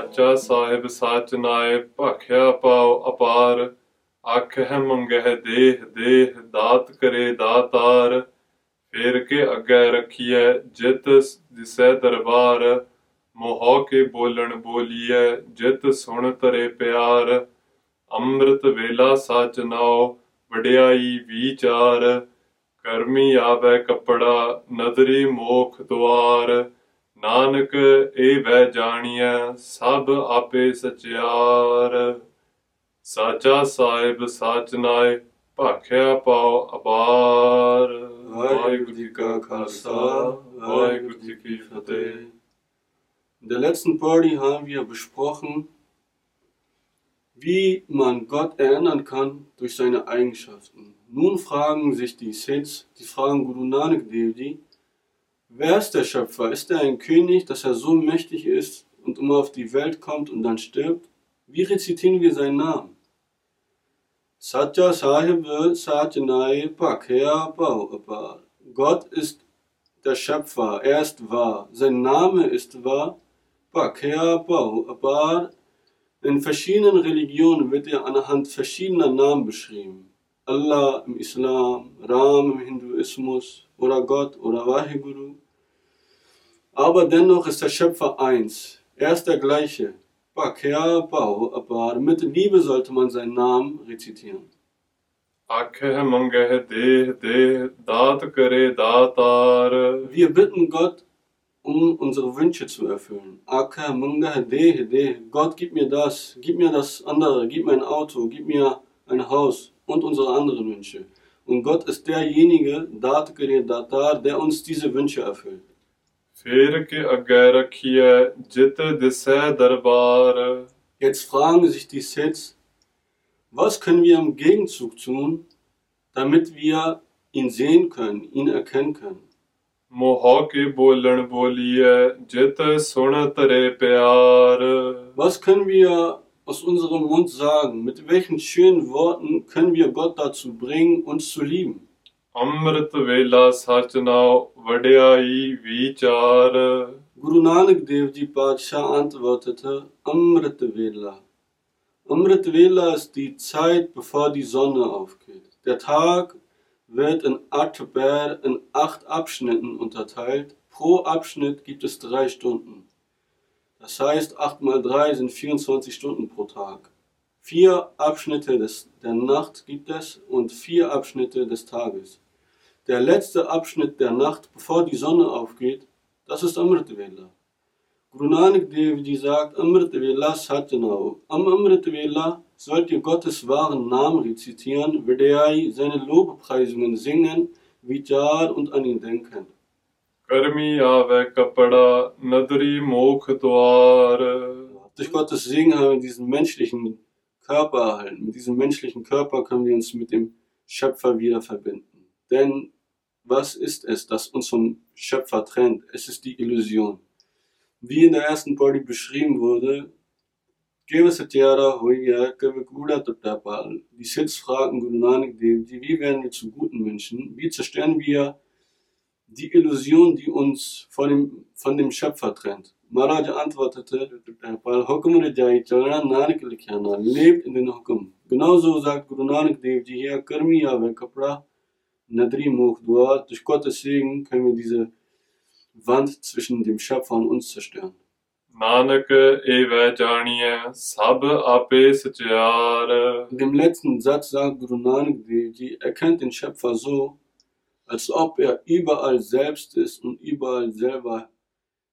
ਸਾਚਾ ਸਾਹਿਬ, ਸਾਚ ਨਾਏ ਭਾਖਿਆ ਪਾਉ ਅਪਾਰ। ਆਖਹਿ ਮੰਗਹਿ ਦੇਹ ਦੇਹ ਦਾਤ ਕਰੇ ਦਾਤਾਰ। ਫੇਰ ਕੇ ਅੱਗੇ ਰੱਖੀਐ ਜਿਤ ਦਿਸੈ ਦਰਬਾਰ। ਮੋਹ ਕੇ ਬੋਲਣ ਬੋਲੀਐ ਜਿਤ ਸੁਣ ਤਰੇ ਪਿਆਰ। ਅੰਮ੍ਰਿਤ ਵੇਲਾ ਸਚ ਨਾਉ, ਵਡਿਆਈ ਵਿਚਾਰ। ਕਰਮੀ ਆਵੈ ਕਪੜਾ, ਨਦਰੀ ਮੋਖ ਦੁਆਰ। ਨਾਨਕ ਇਹ ਵੈ ਜਾਣੀਐ ਸਭ ਆਪੇ ਸਚਿਆਰ ਸਾਚਾ ਸਾਹਿਬ ਸਾਚ ਨਾਏ ਭਾਖਿਆ ਪਾਉ ਅਪਾਰ ਵਾਹਿਗੁਰੂ ਜੀ ਕਾ ਖਾਲਸਾ ਵਾਹਿਗੁਰੂ ਜੀ ਕੀ ਫਤਿਹ In der letzten Party haben wir besprochen, wie man Gott erinnern kann durch seine Eigenschaften. Nun fragen sich die Siths, die fragen Guru Nanak Dev Ji, wer ist der Schöpfer? Ist er ein König, dass er so mächtig ist und immer auf die Welt kommt und dann stirbt? Wie rezitieren wir seinen Namen? Satya Sahib Satyanai Pakya Bhau Gott ist der Schöpfer, er ist wahr, sein Name ist wahr, Pakya Bhau In verschiedenen Religionen wird er anhand verschiedener Namen beschrieben. Allah im Islam, Ram im Hinduismus oder Gott oder Vaheguru. Aber dennoch ist der Schöpfer eins. Er ist der gleiche. Mit Liebe sollte man seinen Namen rezitieren. Wir bitten Gott, um unsere Wünsche zu erfüllen. Gott, gib mir das, gib mir das andere, gib mir ein Auto, gib mir ein Haus und unsere anderen Wünsche. Und Gott ist derjenige, der uns diese Wünsche erfüllt. Firk Agarkia Jitte Disse Darbar. Jetzt fragen sich die Siths, was können wir im Gegenzug tun, damit wir ihn sehen können, ihn erkennen können? Mohaki bolen bolie, jete sonatare pyar. Was können wir aus unserem Mund sagen? Mit welchen schönen Worten können wir Gott dazu bringen, uns zu lieben? ਅੰਮ੍ਰਿਤ ਵੇਲਾ ਸਚ ਨਾਉ ਵਡਿਆਈ ਵਿਚਾਰ Guru Nanak Dev Ji Padshah antwortete, Amrit Vela. Amrit Vela ist die Zeit, bevor die Sonne aufgeht. Der Tag wird in Atber in acht Abschnitten unterteilt. Pro Abschnitt gibt es drei Stunden. Das heißt, 8 mal 3 sind 24 Stunden pro Tag. Vier Abschnitte des, der Nacht gibt es und vier Abschnitte des Tages. Der letzte Abschnitt der Nacht, bevor die Sonne aufgeht, das ist Amrit Vela. Guru Nanak Dev sagt, Amrit Vela Satyanao. Am Amrit Vela sollt ihr Gottes wahren Namen rezitieren, Vedayai, seine Lobpreisungen singen, Vijar und an ihn denken. Karmi ave kapada, nadri mokh. Durch Gottes Segen haben wir diesen menschlichen Körper erhalten. Mit diesem menschlichen Körper können wir uns mit dem Schöpfer wieder verbinden. Denn was ist es, das uns vom Schöpfer trennt? Es ist die Illusion. Wie in der ersten Body beschrieben wurde. Die Siths fragen Guru Nanak Dev Ji, wie werden wir zu guten Menschen? Wie zerstören wir die Illusion, die uns von dem, von dem Schöpfer trennt? Maharaj antwortete, Taptapal, Hukum Rajai Chalana Nanak Likhana, lebt in den Hukum. Genauso sagt Guru Nanak Dev Ji hier, Karmi Ave Kapra Nadri Mokh Dua. Durch Gottes Segen können wir diese Wand zwischen dem Schöpfer und uns zerstören. Nanak ਏਵੈ ਜਾਣੀਐ ਸਭ ਆਪੇ ਸਚਿਆਰ In dem letzten Satz sagt Guru Nanak Dev Ji, erkennt den Schöpfer so, als ob er überall selbst ist und überall selber